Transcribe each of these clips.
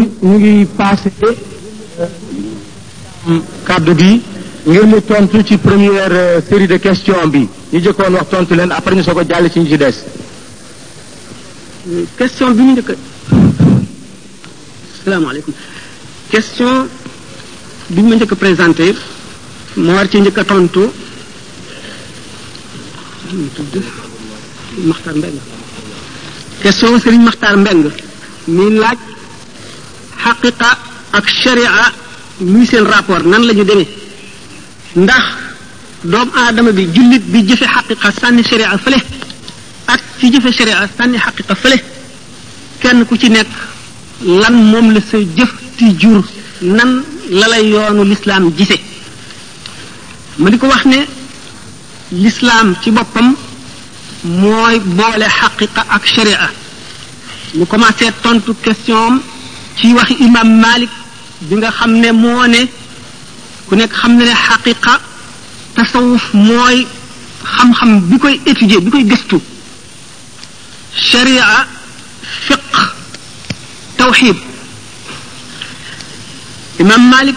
ñu ngi passé kàddu gi ngir mu tontu ci première série de questions bi ñu jëkkoon wax tontu leen après ñu soog a jàll ci ñu ci des. question bi ñu njëkk a salaamaaleykum question bi ñu ma njëkk a présenté ma war ci njëkk a tontu Maxtar Mbeng question Serigne Maxtar Mbeng mi laaj xaqiqa ak sharia luy seen rapport nan la ñu demee ndax doomu aadama bi jullit bi jëfe xaqiqa sànni sharia fële ak ci jëfe sharia sànni xaqiqa fële kenn ku ci nekk lan moom la sa jëf ti jur nan la lay yoonu lislaam gise ma di ko wax ne lislaam ci boppam mooy boole xaqiqa ak sharia mu commencé tontu question am ci waxi imam malik bi nga xam ne moo ne ku nekk xam ne ne xaqiqa tasawuf mooy xam-xam bi koy étudier bi koy gëstu sharia fiq tawxid imam malik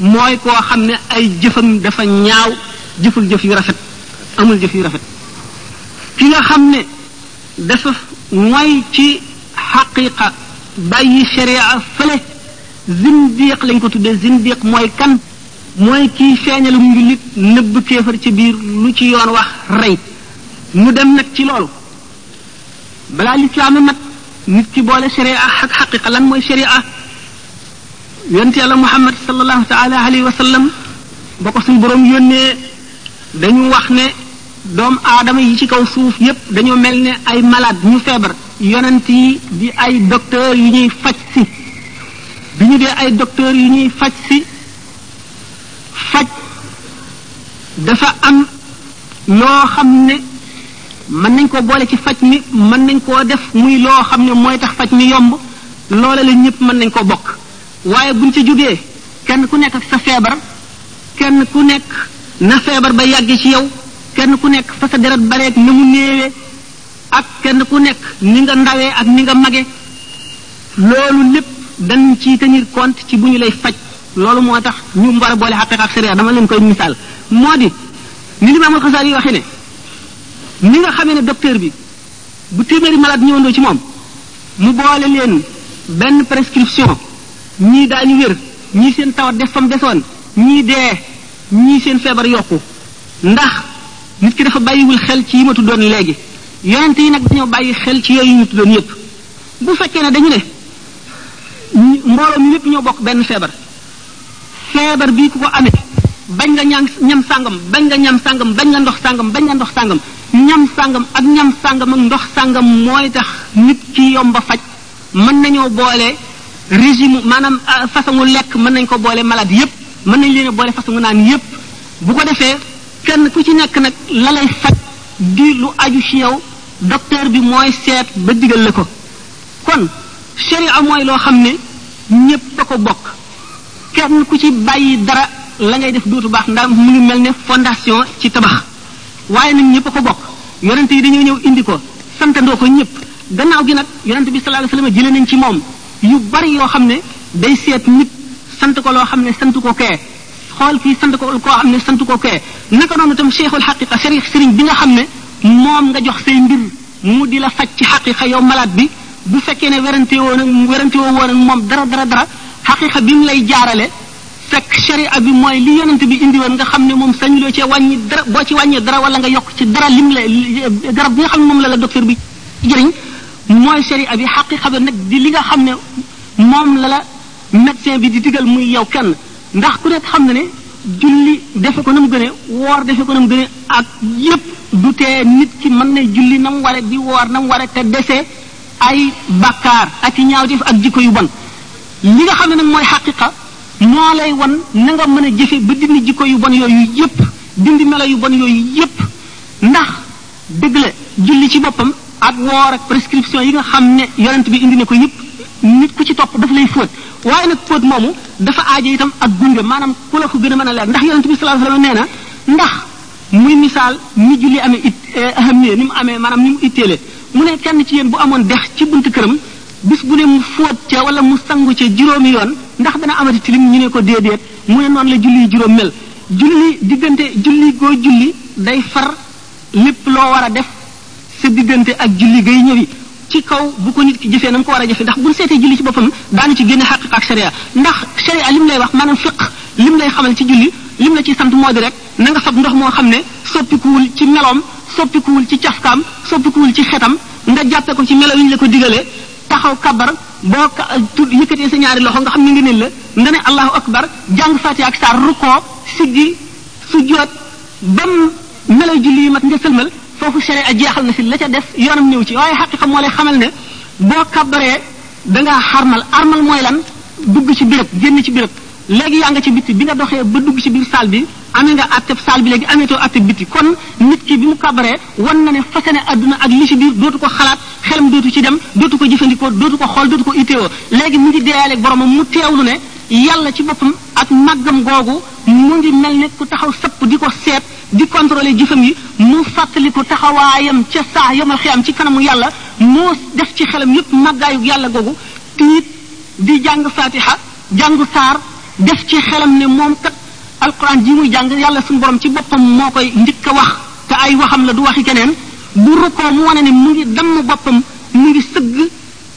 mooy koo xam ne ay jëfam dafa ñaaw jëful jëf yu rafet amul jëf yu rafet ki nga xam ne dafa mooy ci xaqiqa bàyyi sharia fële zindiq lañ ko tuddee zindiq mooy kan mooy kii feeñalum njullit nëbb kéefar ci biir lu ci yoon wax rey mu dem nag ci loolu balaa lislaam a mat nit ki boole sharia ak xaqiqa lan mooy sharia yonent yàlla muhammad sallallahu taala alayhi wa sallam ba ko suñ boroom yónnee dañu wax ne doom aadama yi ci kaw suuf yépp dañoo mel ne ay malade ñu feebar yonent yi di ay docteur yu ñuy faj si bi ñu dee ay docteur yu ñuy faj si faj dafa am loo xam ne mën nañ ko boole ci faj mi mën nañ koo def muy loo xam ne mooy tax faj mi yomb loola la ñëpp mën nañ ko bokk waaye buñ ci jógee kenn ku nekk ak sa feebar kenn ku nekk na feebar ba yàgg ci yow kenn ku nekk fa sa deret bareeg na mu néewee ak kenn ku nekk ni nga ndawee ak ni nga mage loolu lépp dañ ci tenir compte ci bu ñu lay faj loolu moo tax ñu war a boole xaqiqa ak sariya dama leen koy misaal moo di ni limaamul xasaar yi waxee ne ni nga xamee ne docteur bi bu téeméeri malade ñëwandoo ci moom mu boole leen benn prescription ñii daañu wér ñii seen tawat def fam desoon ñii dee ñii seen feebar yokku ndax nit ki dafa bàyyiwul xel ci yi ma tuddoon léegi yonent yi nag dañoo bàyyi xel ci yooyu ñu tuddoon yépp bu fekkee ne dañu ne mbooloo mi yépp ñoo bokk benn feebar feebar bii ku ko amee bañ nga ñam ñam sàngam bañ nga ñam sàngam bañ nga ndox sàngam bañ nga ndox sàngam ñam sàngam ak ñam sàngam ak ndox sàngam mooy tax nit ci yomba faj mën nañoo boole régime maanaam ah, façon lekk mën nañ ko boole malade yépp mën nañ leen a boole façon naan yépp bu ko defee kenn ku ci nekk nag la lay faj di lu aju ci yow docteur bi mooy seet ba digal la ko kon sharia mooy loo xam ne ñépp a ko bokk kenn ku ci bàyyi dara la ngay def dootu baax ndax mu ngi mel ne fondation ci tabax waaye nag ñépp a ko bokk yonent yi dañoo ñëw indi ko santandoo ko ñépp gannaaw gi nag yonent bi sallallahu alayhi wasallam jëlee nañ ci moom yu bari yoo xam ne day seet nit sant ko loo xam ne sant ko kee xool kii sant ko koo xam ne sant ko kee naka noonu itam cheikhul xaqiqa sëriñ sëriñ bi nga xam ne moom nga jox say mbir mu di la faj ci xaqiqa yow malaat bi bu fekkee ne werante woon ak werante woo woon ak moom dara dara dara xaqiqa bi mu lay jaarale fekk sharia bi mooy li yonent bi indi woon nga xam ne moom sañuloo cee wàññi dara boo ci wàññee dara wala nga yokk ci dara lim la garab bi nga xam ne moom la la docteur bi jëriñ mooy sharia bi xaqiqa ba nag di li nga xam ne moom la la médecin bi di digal muy yow kenn ndax ku nekk xam na ne julli defe ko na mu gëne woor defe ko na mu gëne ak yépp du tee nit ki mën na julli na mu ware di woor na mu ware te dese ay bakkaar ak i ñaawteef ak jikko yu bon li nga xam ne nag mooy xaqiqa moo lay wan na nga mën a jëfe ba dindi jikko yu bon yooyu yépp dindi melo yu bon yooyu yépp ndax dëgg la julli ci boppam ak woor ak prescription yi nga xam ne yonent bi indi na ko yëpp nit ku ci topp daf lay fóot waaye nag fóot moomu dafa aajo itam ak gunge maanaam ku la ko gën a mën a leer ndax yonent bi sallallahu alayhi wasallam nee na ndax muy misaal ni julli amee it aham ni mu amee maanaam ni mu itteele mu ne kenn ci yéen bu amoon dex ci buntu këram bis bu ne mu fóot ca wala mu sangu ca juróomi yoon ndax dana amati tilim ñu ne ko déedéet mu ne noonu la julli juróom mel julli diggante julli goo julli day far lépp loo war a def sa diggante ak julli gay ñëwi ci kaw bu ko nit ki jëfee na nga ko war a jëfee ndax buñ seetee julli ci boppam daanu ci génne xaqiqa ak sharia ndax sharia lim lay wax maanaam fiq lim lay xamal ci julli lim la ci sant moo di rek na nga fab ndox moo xam ne soppikuwul ci meloom soppikuwul ci cafkaam soppikuwul ci xetam nga jàppe ko ci melo yi ñu la ko digalee taxaw kabar boo ka tudd yëkkatee sa ñaari loxo nga xam ne nga ne la nga ne allahu akbar jàng fatiha ak saar rukkoo siggi sujjoot ba mu melay julli yi mat nga sëlmal foofu sere a jeexal na fi la ca des yoonam ñëw ci waaye xaqiqa moo lay xamal ne boo kabbaree dangaa xarmal armal mooy lan dugg ci béréb génn ci béréb léegi yaa nga ci bitti bi nga doxee ba dugg ci biir saal bi amee nga atteb saal bi léegi ameetoo atteb bitti kon nit ki bi mu kabaree wan na ne fase ne adduna ak li ci biir dootu ko xalaat xelam dootu ci dem dootu ko jëfandikoo dootu ko xool dootu ko itteewoo léegi mu ngi deeyaaleeg boromam mu teewlu ne yàlla ci boppam ak màggam googu mu ngi mel ne ku taxaw sëpp di ko seet di contrôler jëfam yi mu fàttaliku taxawaayam ca saa yomal xiyam ci kanamu yàlla moo def ci xelam yépp màggaayu yàlla googu tiit di jàng fatiha jàng saar def ci xelam ne moom kat alquran ji muy jàng yàlla suñu borom ci boppam moo koy njëkk a wax te ay waxam la du waxi keneen bu rukkoo mu wane ne mu ngi damm boppam mu ngi sëgg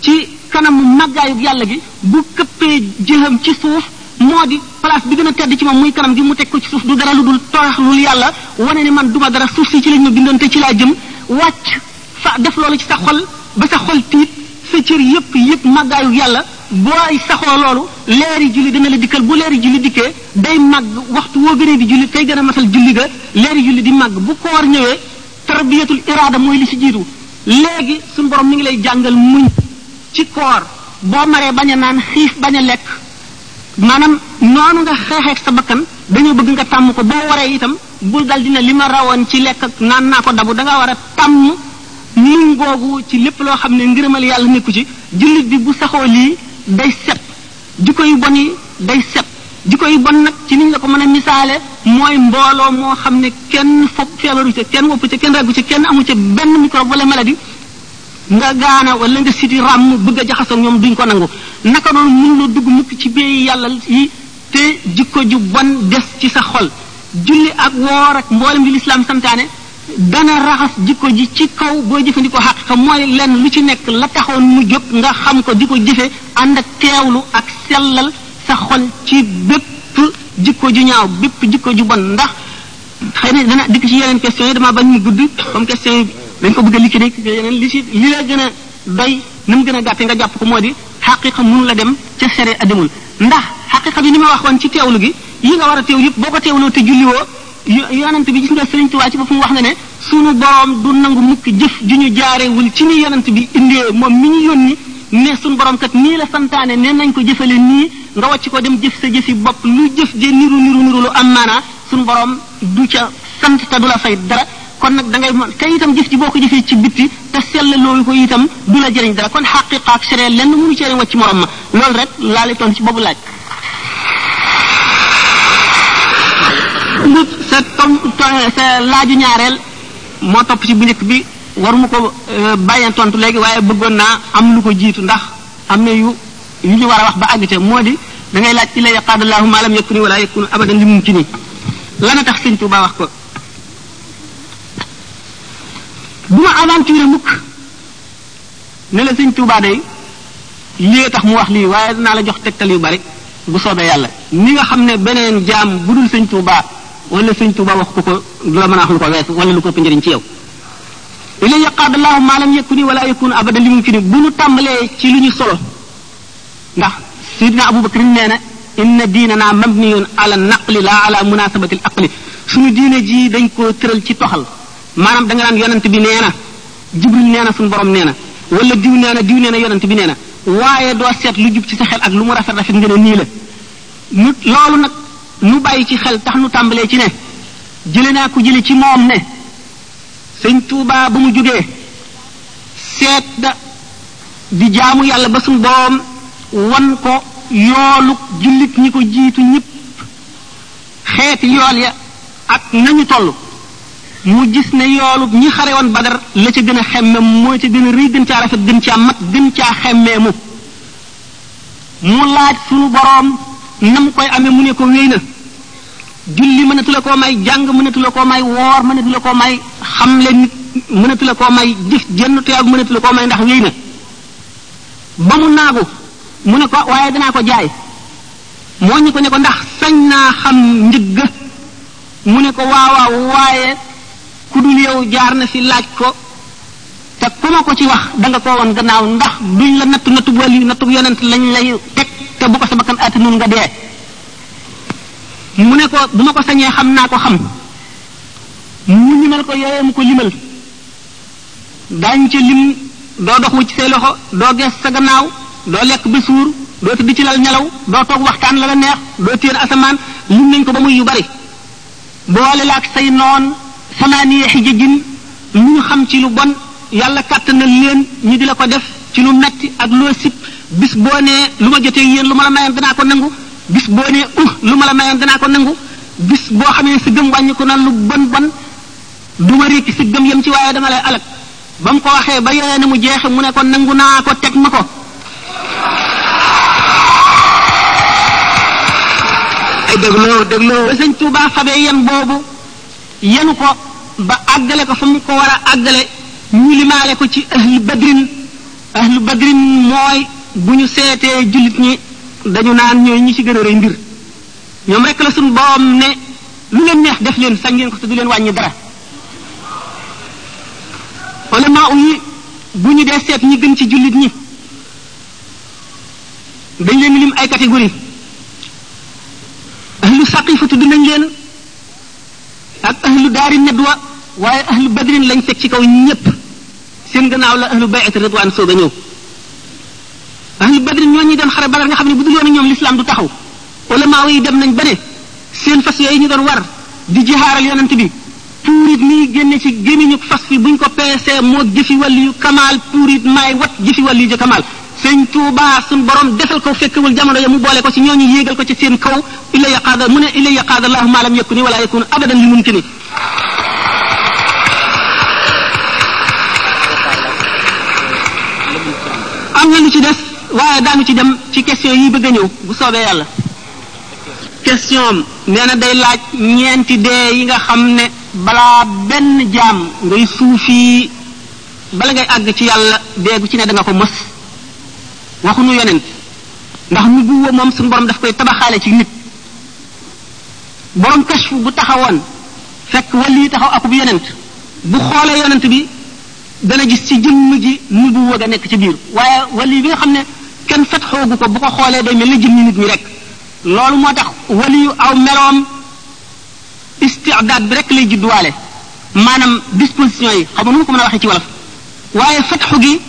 ci kanamu màggaayug yàlla gi bu këppee jëxam ci suuf moo di place bi gën a tedd ci moom muy kanam gi mu teg ko ci suuf du dara lu dul torox lu yàlla wane ni man duma dara suuf si ci lañ ma bindoon te ci laa jëm wàcc fa def loolu ci sa xol ba sa xol tiit sa cër yëpp yëpp màggaayug yàlla booy saxoo loolu leeri julli dana la dikkal bu leeri julli dikkee day màgg waxtu woo gënee di julli tey gën a masal julli ga leeri julli di màgg bu koor ñëwee tarbiyatul iraada mooy li ci jiitu léegi suñu borom mi ngi lay jàngal muñ ci koor boo maree bañ a naan xiif bañ a lekk maanaam noonu nga xeexeek sa bakkan dañoo bëgg nga tàmm ko boo waree itam bul dal dina li ma rawoon ci lekk ak naan naa ko dabu da nga war a tàmm muñ googu ci lépp loo xam ne ngërëmal yàlla nekku ci jullit bi bu saxoo lii day set jikko yu bon yi day set jikko yu bon nag ci niñ la ko mën a misaale mooy mbooloo moo xam ne kenn foog feebaru ca kenn woppu ca kenn raggu ca kenn amu ca benn microbe wala maladie nga gaana wala nga siti ràmm bëgg a jaxasoo ñoom duñ ko nangu naka noonu mënuloo dugg mukk ci béy yàlla yi te jikko ju bon des ci sa xol julli ak woor ak mboolem bi lislaam santaane dana raxas jikko ji ci kaw boo jëfandikoo xaqiqa mooy lenn lu ci nekk la taxoon mu jóg nga xam ko di ko jëfe ànd ak teewlu ak sellal sa xol ci bépp jikko ju ñaaw bépp jikko ju bon ndax xëy na dana dikk ci yeneen question yi dama bañ mu gudd comme question yi dañ ko bëgg a liquider ci yeneen li ci li la gën a doy ni mu gën a gàtte nga jàpp ko moo di xaqiqa mënu la dem ca sere a demul ndax xaqiqa bi ni ma waxoon ci teewlu gi yi nga war a teew yëpp boo ko teewloo te julliwoo yonent bi gis nga Sëriñ Tuubaa ci boppam wax na ne sunu boroom du nangu mukk jëf ju ñu jaarewul ci ni yonent bi indee moom mi ñu yónni ne sunu boroom kat nii la santaane ne nañ ko jëfale nii nga wàcc ko dem jëf sa jëfi bopp lu jëf je niru niru niru lu am maanaa sunu boroom du ca sant te du la fay dara kon nag da ngay mën te itam jëf ji boo ko jëfee ci bitti te sell loolu ko itam du la jëriñ dara kon xaqiqa ak sere lenn mënu cee wàcc morom ma loolu rek laa lay tontu ci boobu laaj. lu sa tom sa laaju ñaareel moo topp ci bu njëkk bi waruma ko bàyyeen tontu léegi waaye bëggoon naa am lu ko jiitu ndax am na yu yu ñu war a wax ba àgg ca moo di da ngay laaj illa yaqaadallahu ma lam yakuni wala yakunu abadan li mumkini lan a tax sëñ Tuubaa wax ko bu ma aventure mukk ne la sëñ Tuubaa day lii tax mu wax lii waaye dinaa la jox tegtal yu bari bu soobee yàlla ni nga xam ne beneen jaam bu dul sëñ Tuubaa wala sëñ Tuubaa wax ko ko du la mën a wax lu ko wees wala lu ko ëpp njëriñ ci yow ilay yaqaadallahu maalam yëkku ni wala yëkkun abada li mu fi ni bu ñu tàmbalee ci lu ñu solo ndax sidna abubakar nee na inna diinana mabniyun ala naqli la ala munasabati al aqli suñu diine ji dañ koo tëral ci toxal maanaam da nga naan yonent bi nee na jibril nee na suñu borom nee na wala diw nee na diw nee na yonent bi nee na waaye doo seet lu jub ci sa xel ak lu mu rafet rafet nga ne nii la nu loolu nag nu bàyyi ci xel tax nu tàmbalee ci ne jële naa ko jële ci moom ne sëñ Tuubaa ba mu jógee seet da di jaamu yàlla ba suñu boroom wan ko yoolu jullit ñi ko jiitu ñëpp xeeti yool ya ak nañu toll mu gis ne yoolu ñi xare woon badar la ca gën a xemme moo ca gën a rëy gën caa rafet gën caa mat gën caa xemmee mu mu laaj suñu boroom nam koy amee mu ne ko wéy na julli mënatu la koo may jàng mënatu la koo may woor mënatu la koo may xam leen nit mënatu la koo may jëf jënn tuyaab mënatu la koo may ndax wéy na ba mu naagu mu ne ko waaye danaa ko jaay moo ñu ko ne ko ndax sañ naa xam njëgg mu ne ko waawaaw waaye ku dul yow jaar na fi laaj ko te ku ma ko ci wax da nga koo woon gannaaw ndax duñ la nattu nattu bu wàllu nattu bu yonent lañ lay teg te bu ko sa bakkan atanul nga dee mu ne ko bu ma ko sañee xam naa ko xam mu limal ko yooyee mu ko limal daañu ca lim doo dox wu ci say loxo doo gees sa gannaaw doo lekk ba suur doo tëdd ci lal nelaw doo toog waxtaan la la neex doo téer asamaan lim nañ ko ba muy yu bari boole la ak say noon samaaniya xijajin lu ñu xam ci lu bon yàlla kàttanal leen ñu di la ko def ci lu metti ak loo sib bis boo nee lu ma jotee yéen lu ma la mayoon danaa ko nangu bis boo nee uh lu ma la mayoon danaa ko nangu bis boo xamee sa gëm wàññiku na lu bon bon du ma rékki sa gëm yem ci waaye dama lay alak ba mu ko waxee ba yoree na mu jeexe mu ne ko nangu naa ko teg ma ko ay dégloo dégloo ba sëñ Tuuba fabee yen boobu yenu ko ba àggale ko fa mu ko war a àggale ñu limaale ko ci ahlu badrin ahlu badrin mooy bu ñu seetee jullit ñi dañu naan ñooy ñi ci gën a rëy mbir ñoom rek la suñu borom ne lu leen neex def leen sañ ngeen ko te du leen wàññi dara ulama yi bu ñu dee seet ñi gën ci jullit ñi dañ leen lim ay catégorie ahlu saqifa tudd nañ leen ak ahlu daari nadwa waaye ahlu badrin lañ teg ci kaw ñépp seen gannaaw la ahlu bay'at ridwan soog a ñëw ahlu badrin ñoo ñuy doon xare badar nga xam ne bu dul woon ñoom l'islam du taxaw ulamaaw yi dem nañ ba ne seen fas yooyu ñu doon war di jihaaral yonent bi puurit liy génne ci gémmiñu fas fi buñ ko peesee moo jëfi wàllu yu kamaal puurit maay wat jëfi wàllu yu ja kamaal sëñ Tuuba suñ borom defal ko fekkewul jamono ya mu boole ko ci ñooñu yéegal ko ci seen kaw illa yaqaada mu ne illa yaqaada allahu maalam yakuni wala yakun abadan li mumkini am na lu ci des waaye daanu ci dem ci question yi bëgg a ñëw bu soobee yàlla question am nee na day laaj ñeenti dee yi nga xam ne balaa benn jaam ngay suufi bala ngay àgg ci yàlla dee gu ci ne da nga ko mos waxuñu yonent ndax nubuwa moom suñu borom daf koy tabaxaale ci nit borom kashfu bu taxawoon fekk wali yi taxaw akub yonent bu xoolee yonent bi dana gis ci jëmm ji nubuwa ga nekk ci biir waaye wali bi nga xam ne kenn fet xoogu ko bu ko xoolee day mel ni jëmmi nit ñi rek loolu moo tax wali yu aw meloom istidaad bi rek lay judduwaale maanaam disposition yi xam nga nu ma ko mën a waxee ci wolof waaye fatxu gi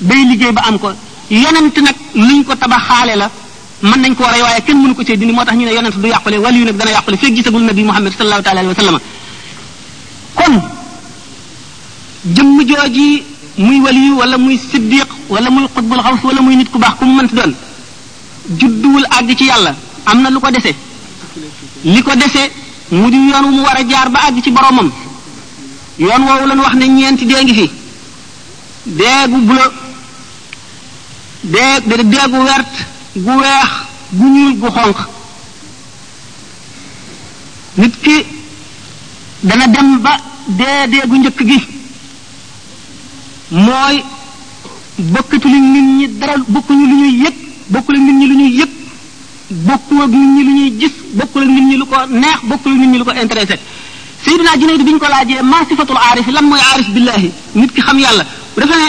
day liggéey ba am ko yonent nag luñ ko tabaxaale la mën nañ ko rey waaye kenn mënu ko cee dindi moo tax ñu ne yonent du yàqule wàll yu nag dana yàqule feeg gisagul nabi Muhammad sallallahu taala alayhi wa sallam kon jëmm jooji muy waliyu wala muy siddiq wala muy xutbul xaws wala muy nit ku baax ku mu mënti doon judduwul àgg ci yàlla am na lu ko dese li ko dese mu di yoon wu mu war a jaar ba àgg ci boromam yoon woowu lañu wax ne ñeenti dee ngi fi dee gu bulo dee dee dee gu wert gu weex gu ñuul gu xonq nit ki dana dem ba dee dee gu njëkk gi mooy bokkatu li nit ñi dara bokkuñu lu ñuy yëg bokkul ak nit ñi lu ñuy yëg bokkul ak nit ñi lu ñuy gis bokkul ak nit ñi lu ko neex bokkul ak nit ñi lu ko intéressé Seydina Junayd bi ñu ko laajee maa sifatul aarif lan mooy aarif billahi nit ki xam yàlla dafa ne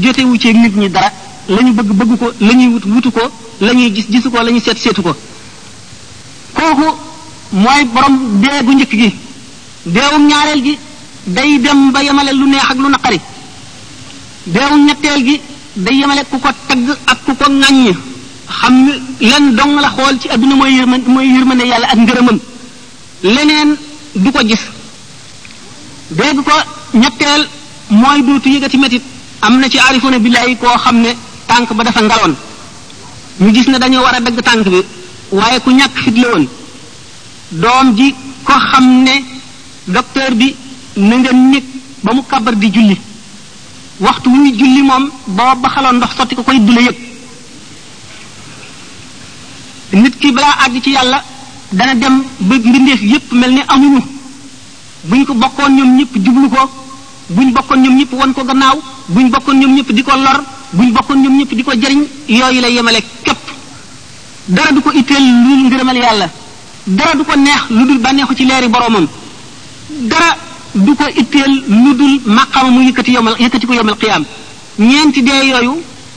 jotewu ci nit ñi dara la ñu bëgg bëgg ko la ñuy wut wutu ko la ñuy gis gisu ko la ñuy seet seetu ko kooku mooy borom dee gu njëkk gi deewum ñaareel gi day dem ba yemale lu neex ak lu naqari deewum ñetteel gi day yemale ku ko tagg ak ku ko ŋàññ xam ne leen dong la xool ci adduna mooy yërmande mooy yërmande yàlla ak ngërëmam leneen du ko gis dégg ko ñetteel mooy dootu yëgati métit am na ci arifuna billahi koo xam ne tànk ba dafa ngaloon ñu gis ne dañoo war a dagg tànk bi waaye ku ñàkk fit la woon doom ji ko xam ne docteur bi na nga nekk ba mu kabar di julli waxtu wu ñu julli moom boo baxaloon ndox sotti ko koy du la yëg nit ki balaa àgg ci yàlla dana dem ba mbindeef yépp mel ni amuñu buñ ko bokkoon ñoom ñëpp jublu ko buñ bokkoon ñoom ñëpp won ko gannaaw buñ bokkoon ñoom ñëpp di ko lor buñ bokkoon ñoom ñëpp di ko jariñ yooyu la yemale képp dara du ko itteel lu dul ngërëmal yàlla dara du ko neex lu dul bànneexu ci leeri boromam dara du ko itteel lu dul maqaama mu yëkkati yomal yëkkati ko yomal qiyaam ñeenti dee yooyu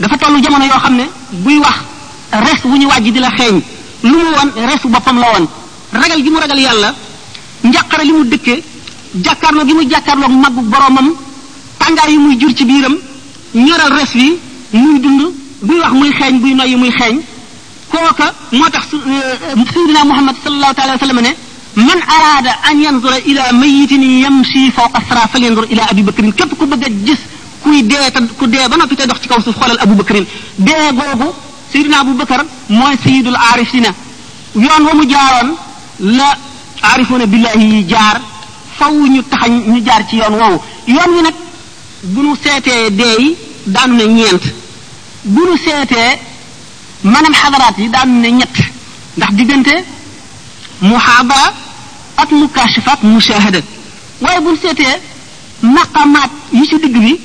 dafa tollu jamono yoo xam ne buy wax res wu ñu wàjj di la xeeñ lu mu woon resu boppam la woon ragal gi mu ragal yàlla njàqare li mu dëkke jàkkaarloo gi mu jàkkaarloo màggu boromam tàngaay yi muy jur ci biiram ñoral res wi muy dund buy wax muy xeeñ buy noyyi muy xeeñ kooka moo tax su sayyidina muhammad sallallahu taala wa sallam ne man araada an yanzura ila mayitin yamshi fawqa sara falyanzur ila abi bakrin képp ku bëgg a gis kuy dee te ku dee ba noppi te dox ci kaw suuf xoolal Abu Bakrin dee googu Seydina Abu Bakar mooy sayidul aarifina yoon wa mu jaaroon la aarifuuna billahi yi jaar faw ñu taxañ ñu jaar ci yoon woowu yoon wi nag bu nu seetee dee yi daanu ne ñeent bu nu seetee maanaam xadaraat yi daanu ne ñett ndax diggante muhaadara ak mukaashafa ak mushahada waaye bu nu seetee maqamaat yi ci digg bi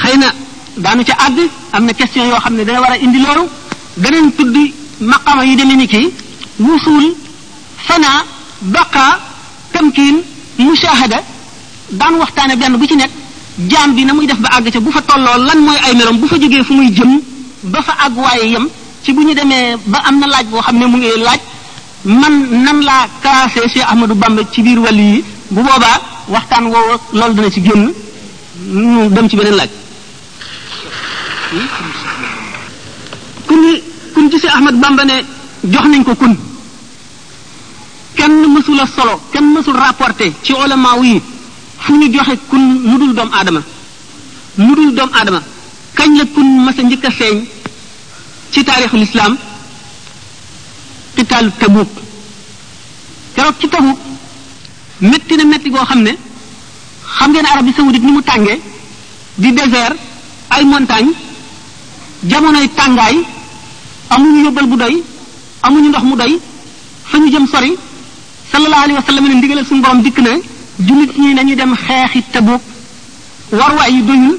xëy na daanu ca àgg am na question yoo xam ne dana war a indi loolu danañ tudd maqama yu demee ni ki wusul fanaa baqa tamkiin mushahada daan waxtaane benn bu ci nekk jaam bi na muy def ba àgg ca bu fa tolloo lan mooy ay merom bu fa jógee fu muy jëm ba fa àgg waaye yem ci bu ñu demee ba am na laaj boo xam ne mu ngi laaj man nan laa classé Cheikh Ahmadou Bamba ci biir wàll yi bu boobaa waxtaan woowu loolu dana ci génn ñu dem ci beneen laaj kun kun ci Cheikh Ahmad Bamba ne jox nañ ko kun kenn mësul a solo kenn mësul rapporté ci ulama yi fu ñu joxe kun lu dul doomu aadama lu dul doomu aadama kañ la kun mas a njëkk a feeñ ci taarixul islam xitaalu Tabuk keroog ci Tabuk métti na métti goo xam ne xam ngeen Arabie Saoudite ni mu tàngee di désert ay montagne jamonoy tàngaay amuñu yóbbal bu doy amuñu ndox mu doy fa ñu jëm sori sallallahu alayhi wa sallam ne ndigalal suñu borom dikk na jullit ñi nañu dem xeexi Tabuk war waay yi doyul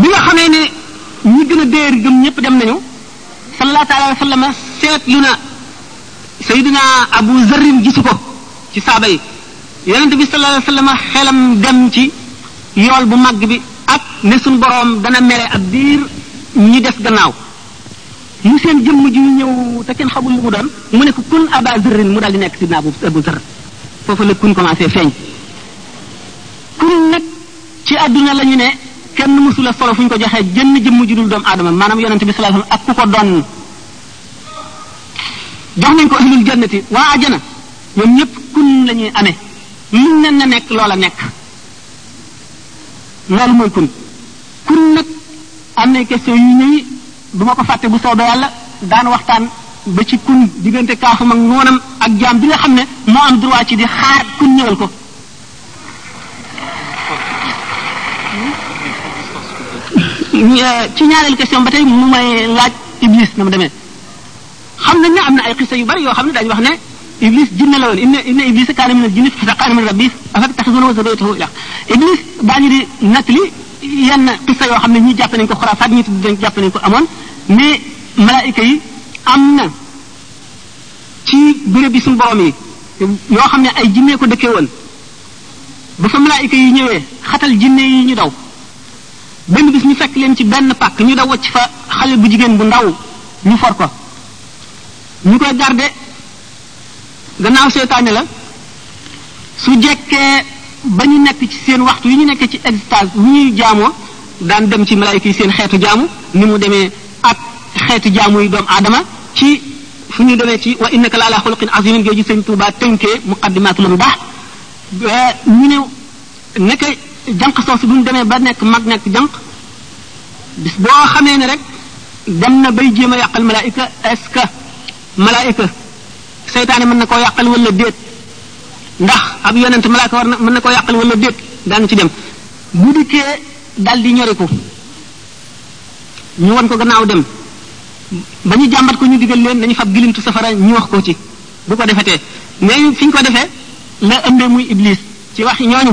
bi nga xamee ne ñi gën a déer gëm ñëpp dem nañu sallallahu taala wa sallama seetlu na sayidina abu zarrin gisu ko ci saaba yi yonente bi sallallahu alayhi wa sallama xelam dem ci yool bu màgg bi ak ne suñ boroom dana mere ab diir ñi des gannaaw mu seen jëmm ji ñëw te kenn xamul lu mu doon mu ne ko kun aba zarrin mu daal di nekk sidina abu abu zarr foofu la kun commencé feeñ kun nag ci àdduna la ñu ne kenn mësul a solo fu ñu ko joxee jënn jëmm ju dul doomu aadama maanaam yonente bi sallallahu alayhi wasallam ak ku ko doon jox nañ ko ahlul jannati waa ajana ñoom ñëpp kun la ñuy amee luñ nen na nekk loola nekk loolu mooy kun kun nag am nay question yu ñëwi du ma ko fàtte bu soobee yàlla daan waxtaan ba ci kun diggante kaafam ak noonam ak jaam bi nga xam ne moo am droit ci di xaar kun ñëwal ko ci ñaareelu question ba tey mu may laaj iblis na mu demee xam nañ ne am na ay xisa yu bari yoo xam ne dañu wax ne iblis jinne la woon inna inna iblis kaana min al-jinni fastaxaana min rabbi afattaxisuunahu wa zurriyyatahu ilaah iblis daañu di nattali yenn xisa yoo xam ne ñi jàpp nañ ko xuraafaat ñi tudd jàpp nañ ko amoon mais malaayika yi am na ci béréb bi suñu borom yi yoo xam ne ay jinne ko dëkkee woon ba fa malaayika yi ñëwee xatal jinne yi ñu daw benn bis ñu fekk leen ci benn pàkk ñu daw wacc fa xale bu jigéen bu ndaw ñu for ko ñu koy garde gannaaw seytaane la su jekkee ba ñu nekk ci seen waxtu yi ñu nekk ci extase yi ñuy jaamoo daan dem ci malaayika yi seen xeetu jaamu ni mu demee ak xeeti jaamu yi doomu aadama ci fu ñu demee ci wa innaka la ala xuluqin azimin jooju sëñ Tuubaa tënkee muqaddimaatu la mu baax ñu ne naka jànq soosu bu ñu demee ba nekk mag nekk jànq bis boo xamee ne rek dem na bay jéem a yàqal malaayika est-ce que malaayika seytaane mën na koo yàqal wala déet ndax ab yonent malaayika war na mën na koo yàqal wala déet daanu ci dem bu dikkee dal di ñoriku ñu wan ko gannaaw dem ba ñu jàmbat ko ñu digal leen nañu fab gilintu safara ñu wax ko ci bu ko defetee nee fi ñu ko defee la ëmbee muy iblis ci wax ñooñu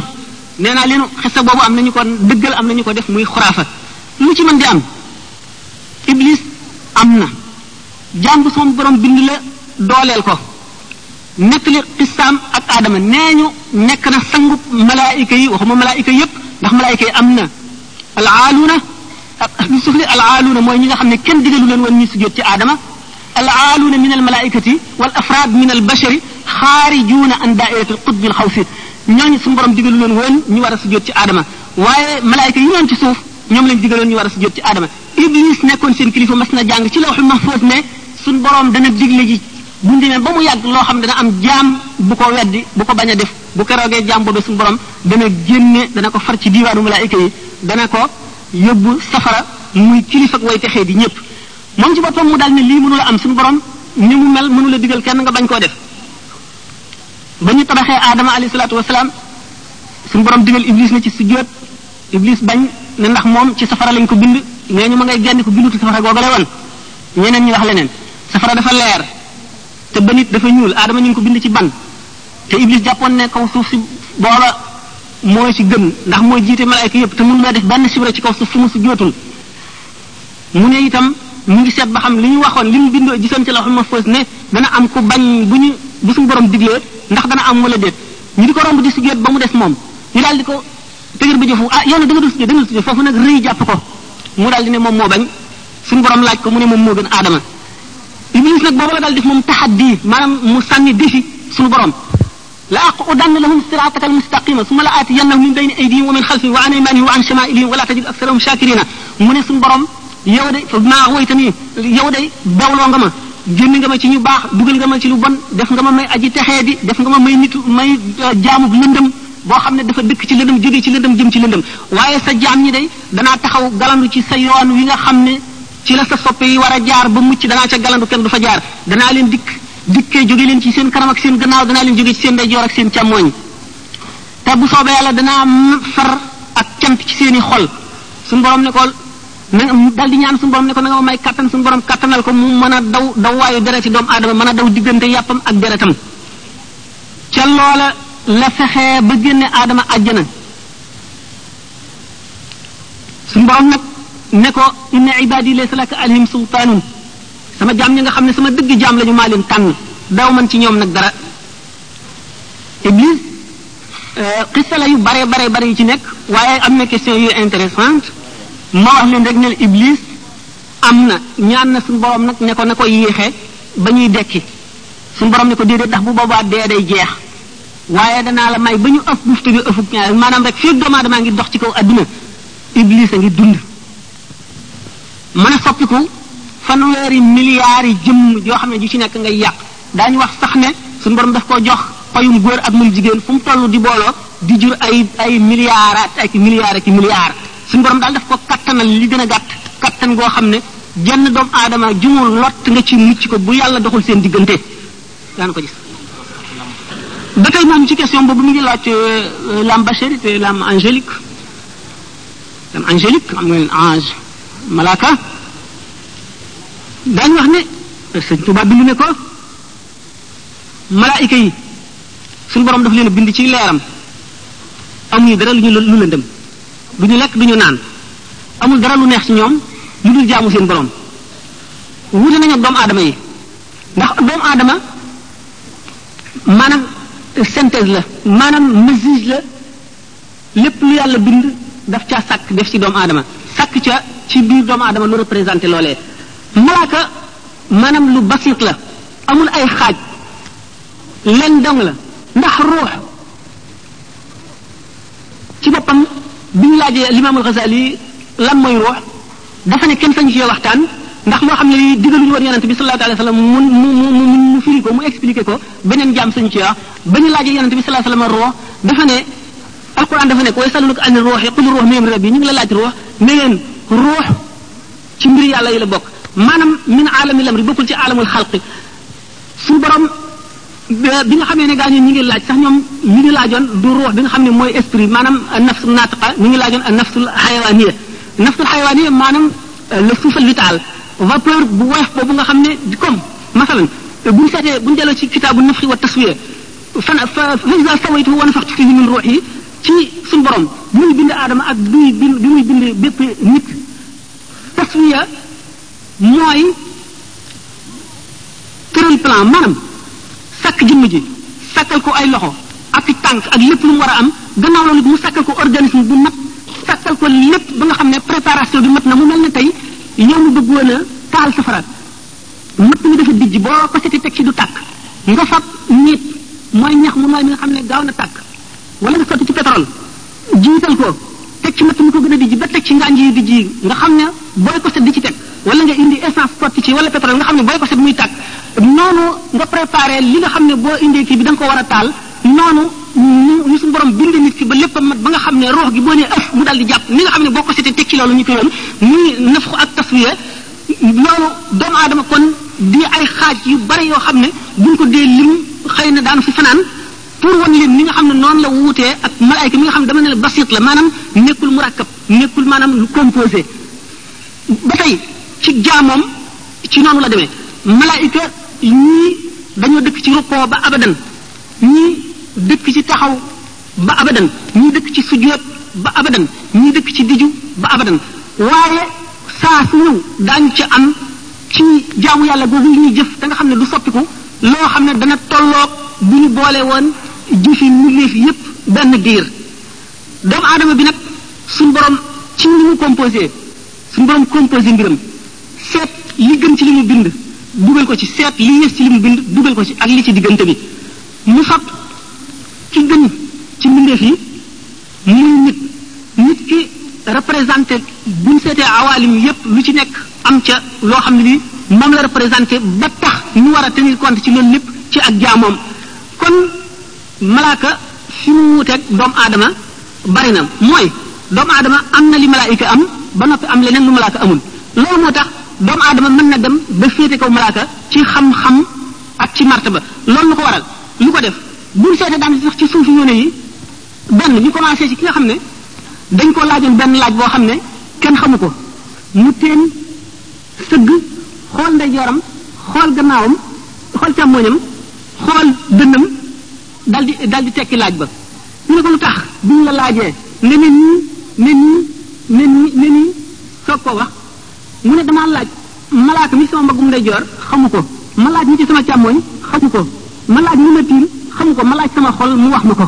nee naa leen xisa boobu am nañu ko dëggal am nañu ko def muy xuraafa lu ci mën di am iblis am na jàmb sama borom bind la dooleel ko nekk li xisaam ak aadama nee ñu nekk na sangub malaayika yi waxuma malaayika yépp ndax malaayika yi am na al aaluuna ak ahlu sufli al aaluuna mooy ñi nga xam ne kenn digalu leen woon ñu sujjóot ci aadama al aaluuna min al malaikati wal afraad min al bashari xaarijuuna an daairati al qutbi al xawsi ñooñu suñu borom digalu leen woon ñu war a sujjóot ci aadama waaye malaayika yi ñoon ci suuf ñoom lañ digaloon ñu war a sujjóot ci aadama iblis nekkoon seen kilifa mas na jàng ci lawxul mahfuus ne suñ borom dana digle ji bu ñu demee ba mu yàgg loo xam dana am jaam bu ko weddi bu ko bañ a def bu keroogee jaam boobu suñu borom dana génne dana ko far ci diiwaanu malaayika yi dana ko yóbbu safara muy kilifa ak way texee di ñëpp moom ci boppam mu daal ne lii mënula am suñu borom ni mu mel mënula digal kenn nga bañ koo def ba ñu tabaxee aadama alayhi salaatu wasalaam suñu borom digal iblis na ci sujjóot iblis bañ ne ndax moom ci safara lañ ko bind nee ñu ma ngay genn ko bindutu safara googale woon ñeneen ñi wax leneen safara dafa leer te ba nit dafa ñuul aadama ñu ngi ko bind ci ban te iblis jàppoon ne kaw suuf si booba mooy ci gën ndax mooy jiite malaayka yëpp te mun loo def benn sibra ci kaw suuf fu mu si jootul mu ne itam mu ngi seet ba xam li ñu waxoon li mu bindoo gisoon ci la xam ma fës ne dana am ku bañ bu ñu bu suñu borom diglee ndax dana am wala déet ñu di ko romb di si jot ba mu des moom ñu daal di ko tëgër ba jëfu ah yow nag da nga dul si jot da nga dul si jot foofu nag rëy jàpp ko mu daal di ne moom moo bañ suñu borom laaj ko mu ne moom moo gën aadama iblis nag boobu la daal def moom taxaddi maanaam mu sànni défi suñu borom la aqudanna lahum siraataka almustaqima summa la aatiyannahum min bayni aydihim wa min xalfihim wa an aymanihim wa an shamailihim wala tajid aksarahum shakirina mu ne suñu borom yow de fa maa woytani yow de bewloo nga ma génn nga ma ci ñu baax dugal nga ma ci lu bon def nga ma may aji texee di def nga ma may nitu may jaamu lëndëm boo xam ne dafa dëkk ci lëndëm jóge ci lëndëm jëm ci lëndëm waaye sa jaam ñi day danaa taxaw galandu ci sa yoon wi nga xam ne ci la sa soppe yi war a jaar ba mucc danaa ca galandu kenn du fa jaar danaa leen dikk dikkee jóge leen ci seen kanam ak seen gannaaw danaa leen jóge ci seen ndeyjoor ak seen càmmooñ te bu soobee yàlla danaa far ak cant ci seen i xol suñu borom ne ko na dal di ñaan suñu borom ne ko na nga ma may kattan suñu borom kattanal ko mu mën a daw daw waayu dereti doomu aadama mën a daw diggante yàppam ak deretam ca loola la fexee ba génne aadama àjjana suñu borom nag ne ko inna ibadi laysa laka alayhim sultaanun sama jaam ñi nga xam ne sama dëgg jaam lañu maa leen tànn daw man ci ñoom nag dara iblis xista la yu bare bare bare yu ci nekk waaye am na question yu intéressante ma wax leen rek ne iblis am na ñaan na suñu borom nag ne ko na ko yéexe ba ñuy dekki suñu borom ne ko déedéet ndax bu boobaa dee day jeex waaye danaa la may ba ñu ëf bufte bi ëfuk ñaareel maanaam rek fii doomu aadama ngi dox ci kaw adduna iblis a ngi dund mën a soppiku fanweeri milliards yi jëmm yoo xam ne ju ci nekk ngay yàq daañu wax sax ne suñu borom daf koo jox payum góor ak mum jigéen fu mu toll di booloo di jur ay ay milliards ak ay milliards ak milliards suñu borom daal daf ko kattanal li gën a gàtt kattan goo xam ne jenn doomu aadama jumul lott nga ci mucc ko bu yàlla doxul seen diggante daan ko gis ba tey moom ci question boobu mi ngi laaj l'âme bachérique et l'âme angélique l'âme angélique am nga leen ange malaaka daan wax ne sëñ Tuubaa bind ne ko malaayika yi suñu borom daf leen bind ci leeram amuñu dara lu ñu lu lëndëm du ñu lekk du ñu naan amul dara lu neex ci ñoom lu dul jaamu seen borom wuute nañu ak doomu aadama yi ndax doomu aadama maanaam synthèse la maanaam mesure la lépp lu yàlla bind daf caa sàkk def ci doomu aadama sàkk ca ci biir doomu aadama lu représenté loolee malaaka maanaam lu basiit la amul ay xaaj leen dong la ndax ruux ci boppam bi ñu laajee limaamul Xasaali lan mooy ruux dafa ne kenn sañu ci waxtaan ndax loo xam ne lii digaluñu woon yonent bi sallallahu alayhi wa sallam mu mu mu mu mu firi ko mu expliqué ko beneen jaam sañu ci wax ba ñu laajee yonent bi sallallahu alayhi wa sallam ruux dafa ne alquran dafa ne ko yasalunaka ani ruuxi qul ruux min amri rabbi ñu ngi la laaj ruux ne leen ruux ci mbir yàlla yi la bokk maanaam min aalami lamri bokkul ci aalamul xalqi suñu borom bi nga xamee ne gaa ñi ñu ngi laaj sax ñoom li ñu laajoon du ruux bi nga xam ne mooy esprit maanaam nafsul naataqa ñu ngi laajoon nafsul xayawaaniya nafsul xayawaaniya maanaam le souffle vital vapeur bu woyof boobu nga xam ne comme masalan bu ñu seetee bu ñu delloo ci kitaabu nafxi wa taswiya fan fa fa isa sawaytu wa nafaxtu fihi min ruuxi ci suñu borom bi muy bind aadama ak bi muy bind bépp nit taswiya mooy tëral plan maanaam sàkk jëmm ji sàkkal ko ay loxo ak tànk ak lépp lu mu war a am gannaaw loolu mu sàkkal ko organisme bu mat sàkkal ko lépp ba nga xam ne préparation bi mat na mu mel ne tey yow mu bëggoon a taal safara mat mi dafa dijj boo ko seti teg ci du tàkk nga fab ñiit mooy ñax mu nooy mi nga xam ne gaaw na tàkk wala nga sotti ci pétrole jiital ko teg ci matt mu ko gën a dijji ba teg ci ngànj yi dijji yi nga xam ne booy ko set di ci teg wala nga indi essence sotti ci wala pétrole nga xam ne booy ko set muy tàkk noonu nga préparé li nga xam ne boo indee kii bi da nga ko war a taal noonu ñu suñu borom bind nit ki ba lépp mat ba nga xam ne roox gi boo nee ëf mu dal di jàpp ni nga xam ne boo ko setee teg ci loolu ñu ko yoon muy nafxu ak taswiya loolu doomu aadama kon di ay xaaj yu bari yoo xam ne buñ ko dee lim xëy na daan fi fanaan pour wan leen ni nga xam ne noonu la wuutee ak malaayka mi nga xam ne dama ne la basit la maanaam nekkul murakkab nekkul maanaam lu composé ba tey ci jaamoom ci noonu la demee malaayka ñii dañoo dëkk ci rukkoo ba abadan ñii dëkk ci taxaw ba abadan ñii dëkk ci sujjóot ba abadan ñii dëkk ci diju ba abadan waaye saa su ñëw daañu ci am ci jaamu yàlla googu ñuy jëf da nga xam ne du soppiku loo xam ne dana tolloog bu ñu boole woon jëfi mbindeef yépp benn diir doomu aadama bi nag suñ borom ci ni mu composé suñ borom composé mbiram seet li gën ci li mu bind dugal ko ci seet li yées ci li mu bind dugal ko ci ak li ci diggante bi mu fab ci gën ci mbindeef yi muy nit nit ki représenté buñ seetee awaalim yépp lu ci nekk am ca loo xam ne bi moom la représenté ba tax ñu war a tenir compte ci loolu lépp ci ak jaamoom kon malaaka fi mu wuteeg doomu aadama bari na mooy doomu aadama am na li malaayika am ba noppi am leneen lu malaaka amul loolu moo tax doomu aadama mën na dem ba féete kaw malaaka ci xam-xam ak ci martaba loolu lu ko waral lu ko def buñ seetee daan sax ci suufu yóne yi benn ñu commencé ci ki nga xam ne dañ ko laajoon benn laaj boo xam ne kenn xamu ko mu teen sëgg xool ndeyjooram xool gannaawam xool càmmooñam xool dënnam dal di dal di tekki laaj ba ñu ne ko lu tax bu ñu la laajee ne ne nii ne nii ne nii ne nii soog ko wax mu ne damaa laaj malaaka mi sama mbagum day joor xamu ko ma laaj mi ci sama càmmooñ xamu ko ma laaj mi ma tiim xamu ko ma laaj sama xol mu wax ma ko